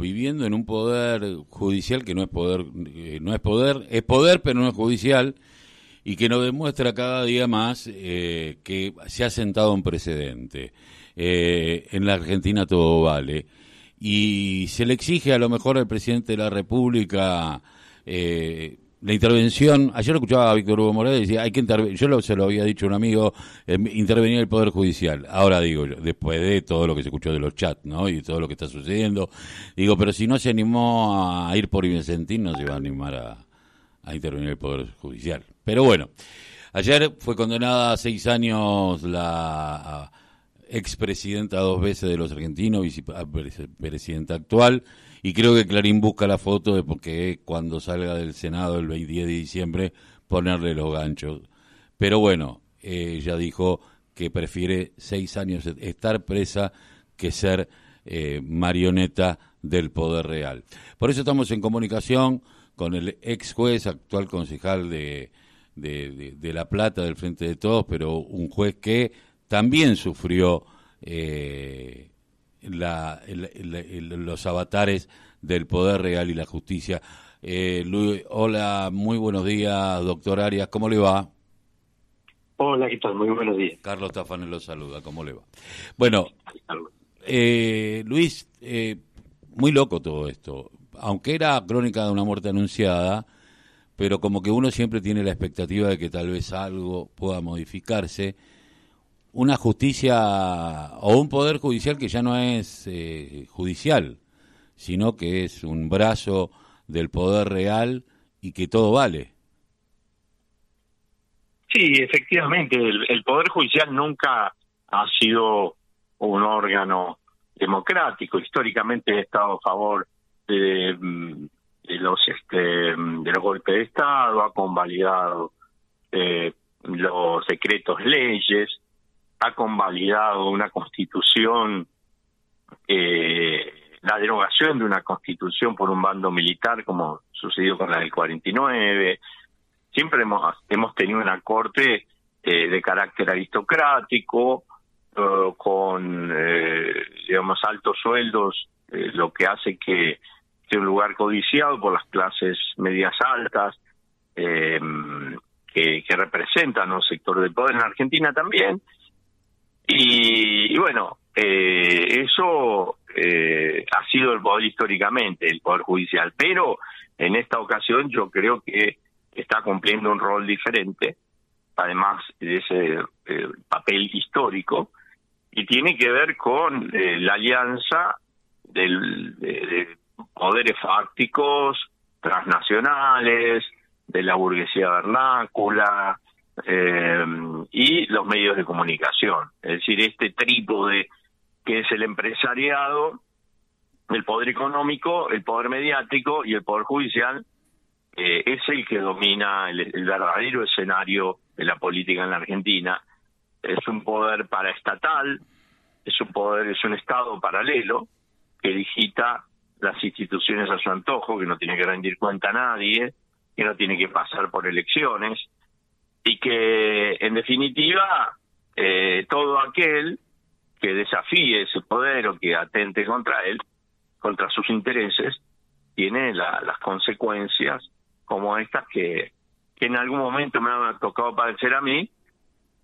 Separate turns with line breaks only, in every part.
viviendo en un poder judicial que no es poder, eh, no es poder, es poder pero no es judicial y que nos demuestra cada día más eh, que se ha sentado un precedente. Eh, en la Argentina todo vale y se le exige a lo mejor al presidente de la República la intervención, ayer escuchaba a Víctor Hugo Morales y decía, hay que intervenir, yo lo, se lo había dicho un amigo, eh, intervenir el Poder Judicial. Ahora digo, después de todo lo que se escuchó de los chats, ¿no? Y todo lo que está sucediendo, digo, pero si no se animó a ir por Vicentín, no se va a animar a, a intervenir el Poder Judicial. Pero bueno, ayer fue condenada a seis años la expresidenta dos veces de los argentinos, vicepresidenta actual, y creo que Clarín busca la foto de porque cuando salga del Senado el 10 de diciembre ponerle los ganchos. Pero bueno, ella dijo que prefiere seis años estar presa que ser eh, marioneta del poder real. Por eso estamos en comunicación con el ex juez, actual concejal de, de, de La Plata, del Frente de Todos, pero un juez que también sufrió eh, los avatares del poder real y la justicia. Eh, hola, muy buenos días, doctor Arias, ¿cómo le va?
Hola, ¿qué tal? Muy buenos días.
Carlos Tafanel lo saluda, ¿cómo le va? Bueno, eh, Luis, eh, muy loco todo esto. Aunque era crónica de una muerte anunciada, pero como que uno siempre tiene la expectativa de que tal vez algo pueda modificarse una justicia o un poder judicial que ya no es eh, judicial, sino que es un brazo del poder real y que todo vale.
Sí, efectivamente, el, poder judicial nunca ha sido un órgano democrático. Históricamente ha estado a favor de, los este de los golpes de Estado, ha convalidado eh, los decretos leyes, ha convalidado una constitución, eh, la derogación de una constitución por un bando militar, como sucedió con la del 49. Siempre hemos, hemos tenido una corte eh, de carácter aristocrático, eh, con, digamos, altos sueldos, lo que hace que sea un lugar codiciado por las clases medias altas, que, que representan un sector del poder en Argentina también, y, bueno, eh, eso eh, ha sido el poder históricamente, el poder judicial, pero en esta ocasión yo creo que está cumpliendo un rol diferente, además de ese eh, papel histórico, y tiene que ver con la alianza del, de poderes fácticos transnacionales, de la burguesía vernácula, eh, y los medios de comunicación. Es decir, este trípode que es el empresariado, el poder económico, el poder mediático y el poder judicial, eh, es el que domina el, verdadero escenario de la política en la Argentina. Es un poder paraestatal, es un poder, es un Estado paralelo que digita las instituciones a su antojo, que no tiene que rendir cuenta a nadie, que no tiene que pasar por elecciones, y que en definitiva eh, todo aquel que desafíe ese poder o que atente contra él, contra sus intereses, tiene las consecuencias como estas que, que en algún momento me han tocado padecer a mí,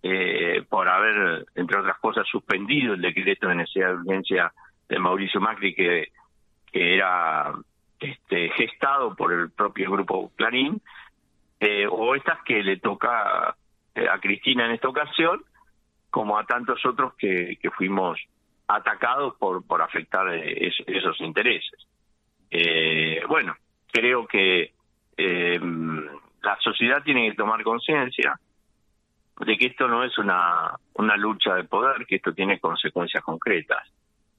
eh, por haber, entre otras cosas, suspendido el decreto de necesidad de urgencia de Mauricio Macri, que, que era este, gestado por el propio grupo Clarín, eh, o estas que le toca eh, a Cristina en esta ocasión, como a tantos otros que, que fuimos atacados por, por afectar eh, esos intereses. bueno, creo que la sociedad tiene que tomar conciencia de que esto no es una, una lucha de poder, que esto tiene consecuencias concretas,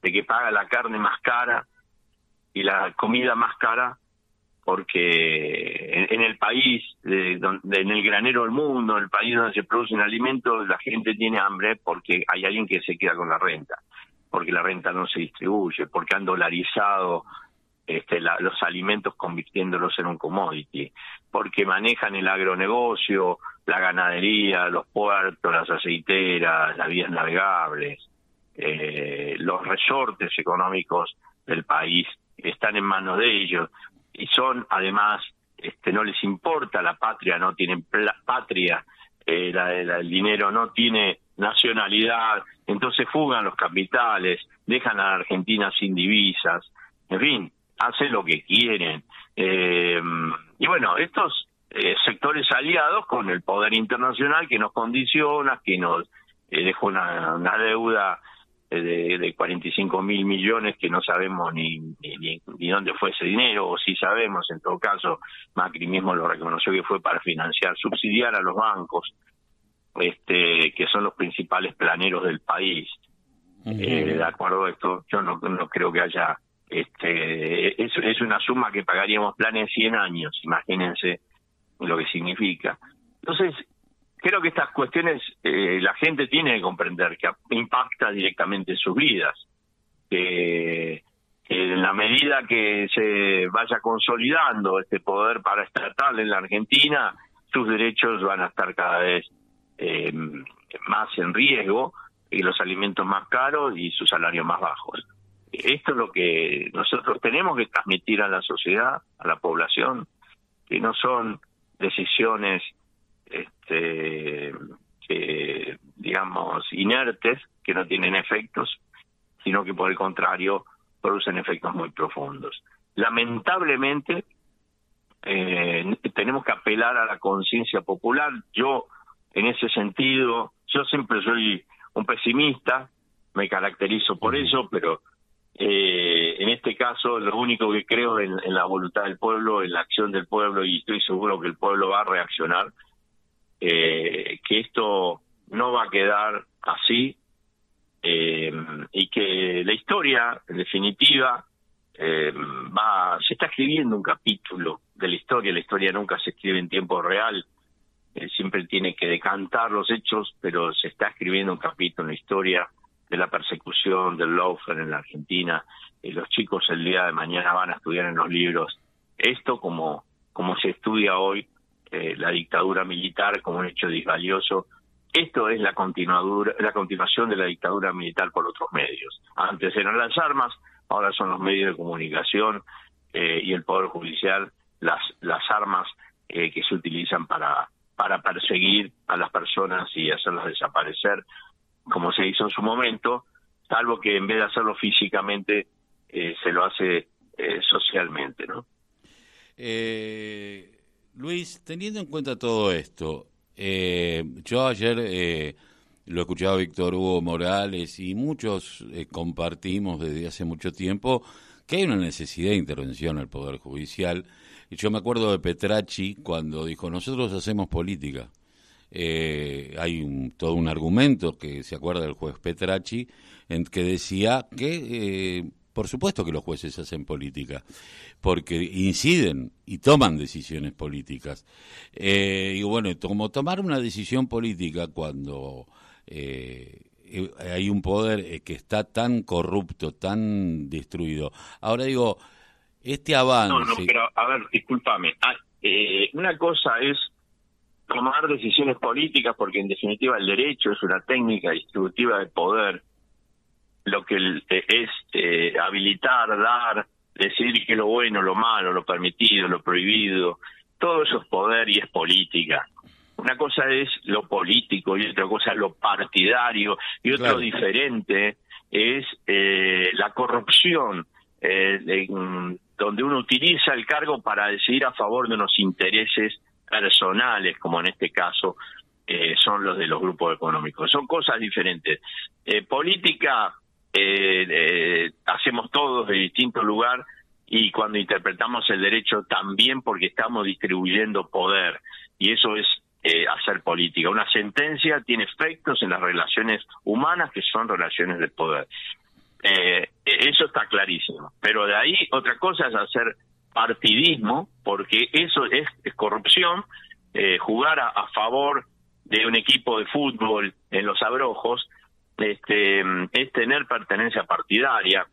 de que paga la carne más cara y la comida más cara porque en, el país, donde, en el granero del mundo, en el país donde se producen alimentos, la gente tiene hambre porque hay alguien que se queda con la renta, porque la renta no se distribuye, porque han dolarizado este, los alimentos convirtiéndolos en un commodity, porque manejan el agronegocio, la ganadería, los puertos, las aceiteras, las vías navegables, eh, los resortes económicos del país están en manos de ellos y son además este no les importa la patria no tienen patria eh, el dinero no tiene nacionalidad entonces fugan los capitales dejan a la Argentina sin divisas en fin hacen lo que quieren. Eh, y bueno estos eh, sectores aliados con el poder internacional que nos condiciona que nos dejó una, una deuda de, de 45 mil millones que no sabemos ni, ni, ni, dónde fue ese dinero, o si sabemos, en todo caso, Macri mismo lo reconoció que fue para financiar, subsidiar a los bancos, este que son los principales planeros del país. eh, de acuerdo a esto, yo no, no creo que haya, este es, es una suma que pagaríamos planes 100 años, imagínense lo que significa. Entonces, creo que estas cuestiones eh, la gente tiene que comprender que impacta directamente en sus vidas. Que, en la medida que se vaya consolidando este poder paraestatal en la Argentina, sus derechos van a estar cada vez eh, más en riesgo y los alimentos más caros y sus salarios más bajos. Esto es lo que nosotros tenemos que transmitir a la sociedad, a la población, que no son decisiones este, que, digamos, inertes, que no tienen efectos, sino que por el contrario producen efectos muy profundos. Lamentablemente, eh, tenemos que apelar a la conciencia popular. Yo, en ese sentido, yo siempre soy un pesimista, me caracterizo por eso, pero eh, en este caso lo único que creo en, en la voluntad del pueblo, en la acción del pueblo, y estoy seguro que el pueblo va a reaccionar eh, que esto no va a quedar así eh, y que la historia, en definitiva, eh, va, se está escribiendo un capítulo de la historia. La historia nunca se escribe en tiempo real, eh, siempre tiene que decantar los hechos, pero se está escribiendo un capítulo en la historia de la persecución del lawfare en la Argentina. Eh, los chicos el día de mañana van a estudiar en los libros esto como como se estudia hoy eh, la dictadura militar como un hecho disvalioso. Esto es la, la continuación de la dictadura militar por otros medios. Antes eran las armas, ahora son los medios de comunicación eh, y el Poder Judicial las, las armas eh, que se utilizan para, para perseguir a las personas y hacerlas desaparecer, como se hizo en su momento, salvo que en vez de hacerlo físicamente, eh, se lo hace eh, socialmente, ¿no?
Eh, Luis, teniendo en cuenta todo esto, eh, yo ayer eh, lo escuchaba Víctor Hugo Morales y muchos eh, compartimos desde hace mucho tiempo que hay una necesidad de intervención en el Poder Judicial. Yo me acuerdo de Petracci cuando dijo, nosotros hacemos política. Eh, hay un, todo un argumento que se acuerda del juez Petracci en que decía que eh, por supuesto que los jueces hacen política, porque inciden y toman decisiones políticas. Eh, y bueno, como tomar una decisión política cuando eh, eh hay un poder eh, que está tan corrupto, tan destruido. Ahora digo, este avance...
No, no, pero a ver, discúlpame. Ah, una cosa es tomar decisiones políticas, porque en definitiva el derecho es una técnica distributiva de poder lo que es eh, habilitar, dar, decidir que lo bueno, lo malo, lo permitido, lo prohibido, todo eso es poder y es política. Una cosa es lo político y otra cosa es lo partidario y otro claro. diferente es eh, la corrupción, eh, en, donde uno utiliza el cargo para decidir a favor de unos intereses personales, como en este caso eh, son los de los grupos económicos. Son cosas diferentes. Eh, política eh, eh, hacemos todos de distinto lugar y cuando interpretamos el derecho también porque estamos distribuyendo poder y eso es eh, hacer política. Una sentencia tiene efectos en las relaciones humanas que son relaciones de poder. Eh, eso está clarísimo. Pero de ahí otra cosa es hacer partidismo porque eso es, corrupción, jugar a favor de un equipo de fútbol en los abrojos este, es tener pertenencia partidaria,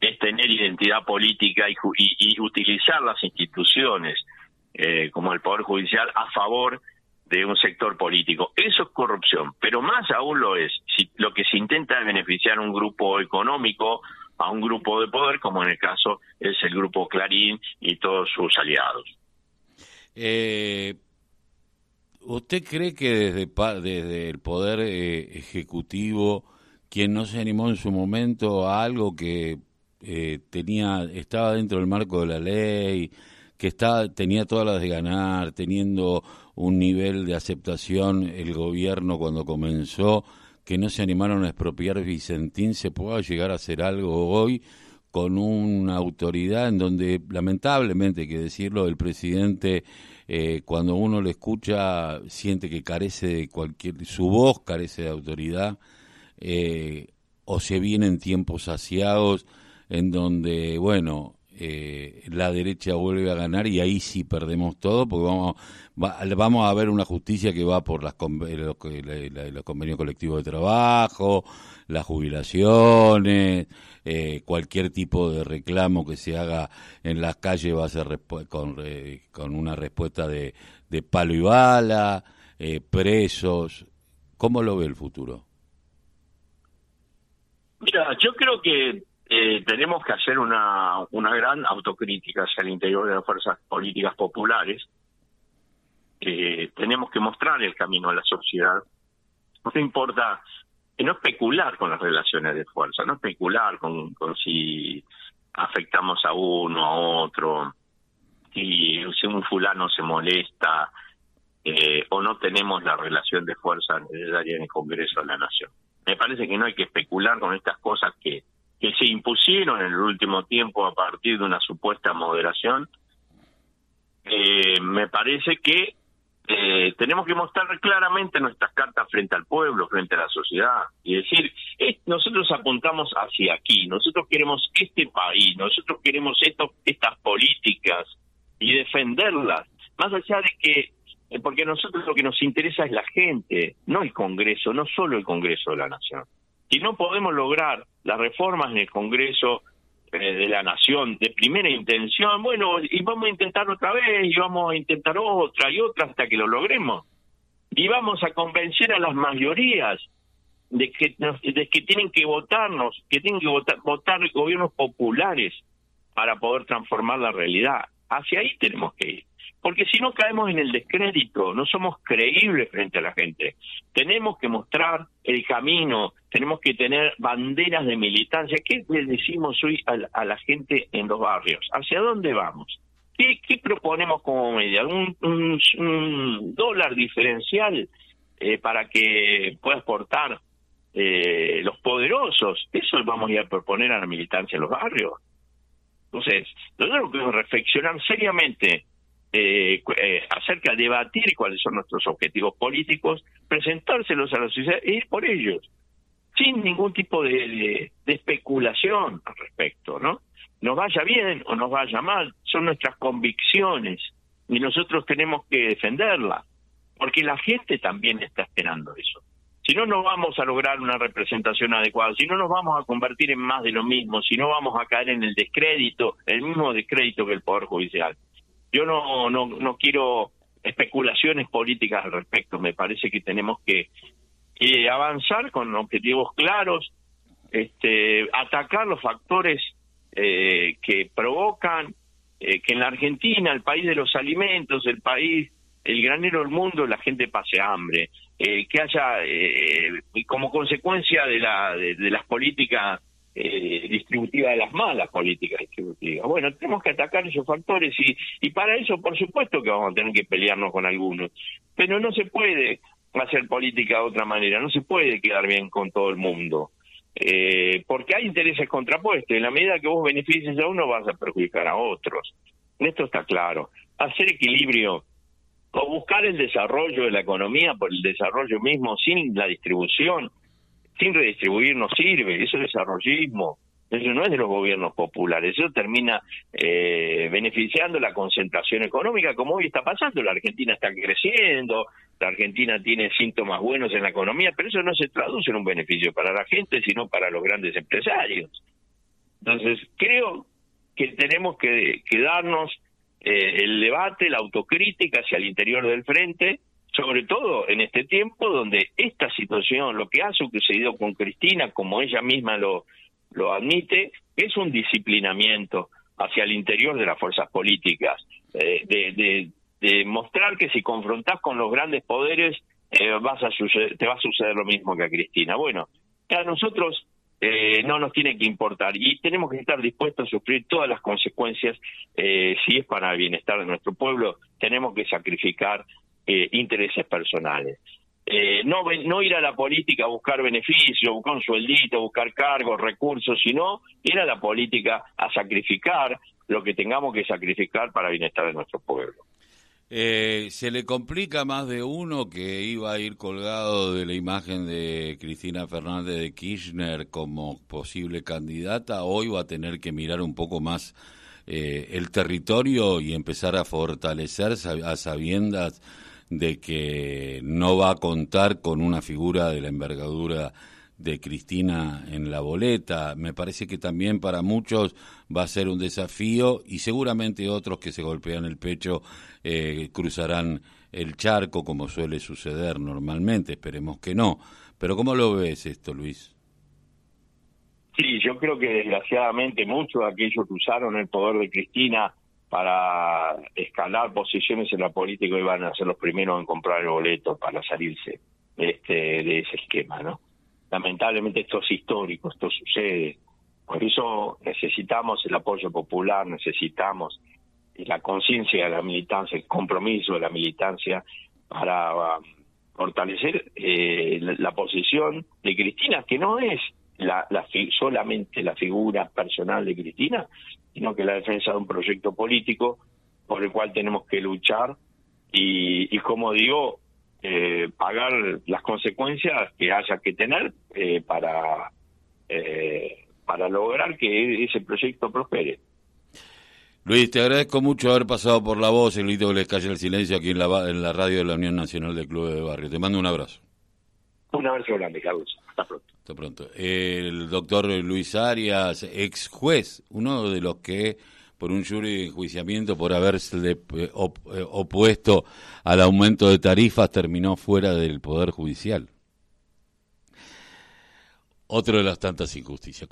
es tener identidad política y, y, y utilizar las instituciones eh, como el Poder Judicial a favor de un sector político. Eso es corrupción, pero más aún lo es si lo que se intenta es beneficiar a un grupo económico a un grupo de poder, como en el caso es el grupo Clarín y todos sus aliados.
Eh, ¿Usted cree que desde, desde el Poder eh, Ejecutivo, quien no se animó en su momento a algo que eh, tenía estaba dentro del marco de la ley, que estaba, tenía todas las de ganar, teniendo un nivel de aceptación el gobierno cuando comenzó, que no se animaron a expropiar Vicentín, se pueda llegar a hacer algo hoy con una autoridad en donde, lamentablemente, hay que decirlo, el presidente, eh, cuando uno le escucha, siente que carece de cualquier, su voz carece de autoridad, eh, o se vienen tiempos saciados en donde, bueno, eh, la derecha vuelve a ganar y ahí sí perdemos todo porque vamos, vamos a ver una justicia que va por las, los, los convenios colectivos de trabajo, las jubilaciones, eh, cualquier tipo de reclamo que se haga en las calles va a ser con, con una respuesta de, de palo y bala, eh, presos. ¿Cómo lo ve el futuro?
Mira, yo creo que eh, tenemos que hacer una, gran autocrítica hacia el interior de las fuerzas políticas populares. Eh, tenemos que mostrar el camino a la sociedad. No importa no especular con las relaciones de fuerza, no especular con, con si afectamos a uno, a otro, si, si un fulano se molesta eh, o no tenemos la relación de fuerza necesaria en el Congreso de la Nación. Me parece que no hay que especular con estas cosas que que se impusieron en el último tiempo a partir de una supuesta moderación, eh, me parece que eh, tenemos que mostrar claramente nuestras cartas frente al pueblo, frente a la sociedad, y decir, nosotros apuntamos hacia aquí, nosotros queremos este país, nosotros queremos esto, estas políticas y defenderlas, más allá de que, eh, porque a nosotros lo que nos interesa es la gente, no el Congreso, no solo el Congreso de la Nación. Si no podemos lograr las reformas en el Congreso eh, de la Nación de primera intención, bueno, y vamos a intentar otra vez, y vamos a intentar otra y otra hasta que lo logremos. Y vamos a convencer a las mayorías de que, de que tienen que votarnos, que tienen que votar, votar gobiernos populares para poder transformar la realidad. Hacia ahí tenemos que ir porque si no caemos en el descrédito, no somos creíbles frente a la gente. Tenemos que mostrar el camino, tenemos que tener banderas de militancia. ¿Qué le decimos hoy a la, gente en los barrios? ¿Hacia dónde vamos? ¿Qué, proponemos como media? ¿Un, dólar diferencial eh, para que pueda exportar eh, los poderosos? Eso vamos a ir a proponer a la militancia en los barrios. Entonces, nosotros que reflexionar seriamente eh, eh, acerca de debatir cuáles son nuestros objetivos políticos, presentárselos a la sociedad e ir por ellos, sin ningún tipo de, especulación al respecto, ¿no? Nos vaya bien o nos vaya mal, son nuestras convicciones y nosotros tenemos que defenderlas, porque la gente también está esperando eso. Si no, no vamos a lograr una representación adecuada, si no nos vamos a convertir en más de lo mismo, si no vamos a caer en el descrédito, el mismo descrédito que el Poder Judicial. Yo no, no, no quiero especulaciones políticas al respecto. Me parece que tenemos que, avanzar con objetivos claros, este, atacar los factores eh, que provocan eh, que en la Argentina, el país de los alimentos, el país, el granero del mundo, la gente pase hambre, eh, que haya, como consecuencia de, la, de las políticas eh, distributiva de las malas políticas distributivas. Bueno, tenemos que atacar esos factores y, y para eso, por supuesto que vamos a tener que pelearnos con algunos, pero no se puede hacer política de otra manera, no se puede quedar bien con todo el mundo. Eh, porque hay intereses contrapuestos. En la medida que vos beneficies a uno, vas a perjudicar a otros. Esto está claro. Hacer equilibrio o buscar el desarrollo de la economía por el desarrollo mismo sin la distribución sin redistribuir no sirve, eso es desarrollismo, eso no es de los gobiernos populares, eso termina eh, beneficiando la concentración económica, como hoy está pasando, la Argentina está creciendo, la Argentina tiene síntomas buenos en la economía, pero eso no se traduce en un beneficio para la gente, sino para los grandes empresarios. Entonces, creo que tenemos que, darnos eh, el debate, la autocrítica hacia el interior del frente, sobre todo en este tiempo donde esta situación, lo que ha sucedido con Cristina, como ella misma lo, lo admite, es un disciplinamiento hacia el interior de las fuerzas políticas, eh, de, de, mostrar que si confrontás con los grandes poderes eh, vas a te va a suceder lo mismo que a Cristina. Bueno, a nosotros eh, no nos tiene que importar y tenemos que estar dispuestos a sufrir todas las consecuencias eh, si es para el bienestar de nuestro pueblo. Tenemos que sacrificar eh, intereses personales. Eh, no, no ir a la política a buscar beneficios, buscar un sueldito, buscar cargos, recursos, sino ir a la política a sacrificar lo que tengamos que sacrificar para bienestar de nuestro pueblo.
Eh, ¿Se le complica más de uno que iba a ir colgado de la imagen de Cristina Fernández de Kirchner como posible candidata? Hoy va a tener que mirar un poco más el territorio y empezar a fortalecerse a sabiendas de que no va a contar con una figura de la envergadura de Cristina en la boleta. Me parece que también para muchos va a ser un desafío y seguramente otros que se golpean el pecho eh, cruzarán el charco como suele suceder normalmente. Esperemos que no. Pero ¿cómo lo ves esto, Luis?
Sí, yo creo que desgraciadamente muchos de aquellos que usaron el poder de Cristina para escalar posiciones en la política iban a ser los primeros en comprar el boleto para salirse este, de ese esquema, ¿no? lamentablemente esto es histórico, esto sucede. Por eso necesitamos el apoyo popular, necesitamos la conciencia de la militancia, el compromiso de la militancia para um, fortalecer eh, la, posición de Cristina, que no es la, solamente la figura personal de Cristina, sino que la defensa de un proyecto político por el cual tenemos que luchar y, y como digo, eh, pagar las consecuencias que haya que tener eh, para eh, para lograr que ese proyecto prospere.
Luis, te agradezco mucho haber pasado por la voz, el grito que les calle el silencio aquí en la, en la radio de la Unión Nacional de Clubes de Barrio. Te mando un abrazo.
Un abrazo grande, Carlos. Hasta pronto.
Pronto. El doctor Luis Arias, ex juez, uno de los que por un jury de enjuiciamiento por haberse eh, eh, opuesto al aumento de tarifas terminó fuera del Poder Judicial. Otro de las tantas injusticias.